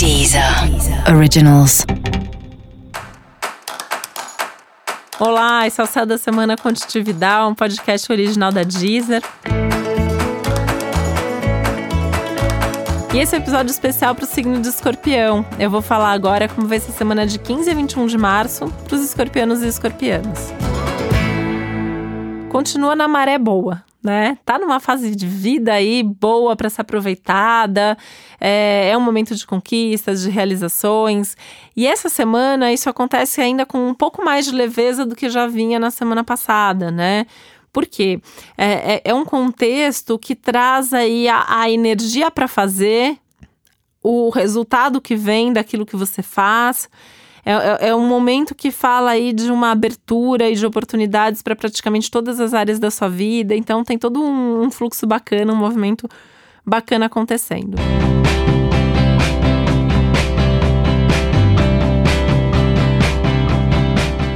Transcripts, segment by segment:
Deezer Originals. Olá, esse é o Céu da Semana Contitividade, um podcast original da Deezer. E esse é um episódio especial para o signo de escorpião. Eu vou falar agora como vai ser a semana de 15 a 21 de março para os escorpianos e escorpianas. Continua na maré boa, né? Tá numa fase de vida aí boa para ser aproveitada, é, é, um momento de conquistas, de realizações. E essa semana isso acontece ainda com um pouco mais de leveza do que já vinha na semana passada, né? Porque é, é, é um contexto que traz aí a, a energia para fazer, o resultado que vem daquilo que você faz. É, é, é, um momento que fala aí de uma abertura e de oportunidades para praticamente todas as áreas da sua vida. Então tem todo um, um fluxo bacana, um movimento bacana acontecendo.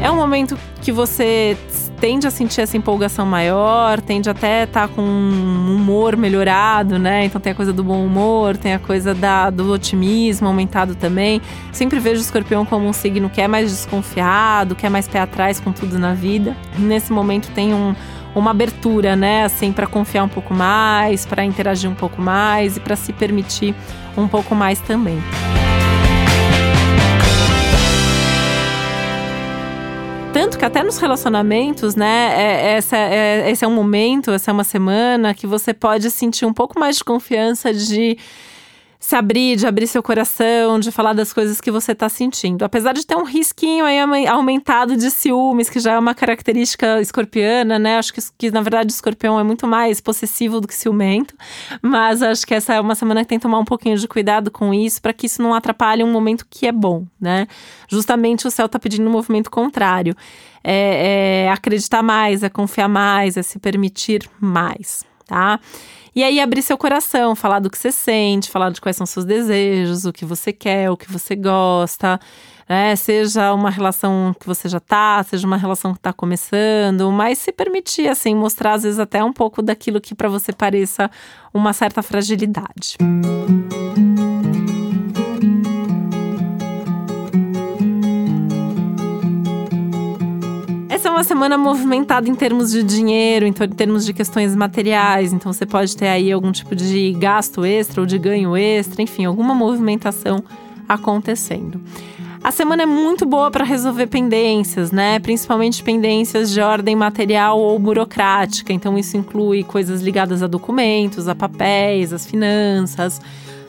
É um momento que você tende a sentir essa empolgação maior, tende até estar tá com um humor melhorado, né? Então tem a coisa do bom humor, tem a coisa da, do otimismo aumentado também. Sempre vejo o escorpião como um signo que é mais desconfiado, que é mais pé atrás com tudo na vida. Nesse momento tem um, uma abertura, né, assim, para confiar um pouco mais, para interagir um pouco mais e para se permitir um pouco mais também. Tanto que até nos relacionamentos, né, é, essa, é, esse é um momento, essa é uma semana que você pode sentir um pouco mais de confiança de se abrir, de abrir seu coração, de falar das coisas que você está sentindo. Apesar de ter um risquinho aí aumentado de ciúmes, que já é uma característica escorpiana, né? Acho que, que na verdade o escorpião é muito mais possessivo do que ciumento, mas acho que essa é uma semana que tem que tomar um pouquinho de cuidado com isso, para que isso não atrapalhe um momento que é bom, né? Justamente o céu está pedindo um movimento contrário. É, é acreditar mais, é confiar mais, é se permitir mais, tá? E aí abrir seu coração, falar do que você sente, falar de quais são seus desejos, o que você quer, o que você gosta. Né? Seja uma relação que você já tá, seja uma relação que está começando, mas se permitir, assim, mostrar às vezes até um pouco daquilo que para você pareça uma certa fragilidade. Música uma semana movimentada em termos de dinheiro, em termos de questões materiais. Então, você pode ter aí algum tipo de gasto extra ou de ganho extra, enfim, alguma movimentação acontecendo. A semana é muito boa para resolver pendências, né? Principalmente pendências de ordem material ou burocrática. Então, isso inclui coisas ligadas a documentos, a papéis, as finanças,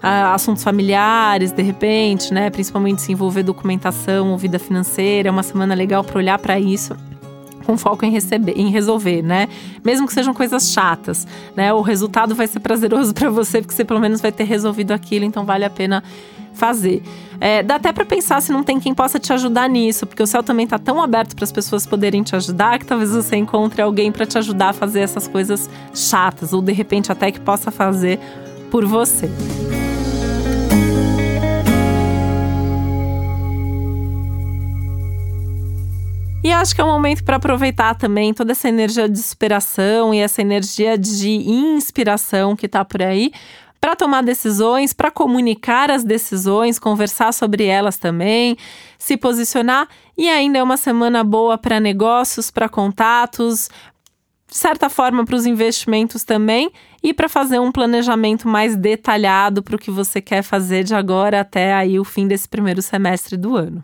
a assuntos familiares, de repente, né? Principalmente se envolver documentação ou vida financeira. É uma semana legal para olhar para isso com foco em receber, em resolver, né? Mesmo que sejam coisas chatas, né? O resultado vai ser prazeroso para você porque você pelo menos vai ter resolvido aquilo, então vale a pena fazer. É, dá até para pensar se não tem quem possa te ajudar nisso, porque o céu também tá tão aberto para as pessoas poderem te ajudar que talvez você encontre alguém para te ajudar a fazer essas coisas chatas ou de repente até que possa fazer por você. E acho que é um momento para aproveitar também toda essa energia de superação e essa energia de inspiração que está por aí para tomar decisões, para comunicar as decisões, conversar sobre elas também, se posicionar. E ainda é uma semana boa para negócios, para contatos, de certa forma para os investimentos também e para fazer um planejamento mais detalhado para o que você quer fazer de agora até aí o fim desse primeiro semestre do ano.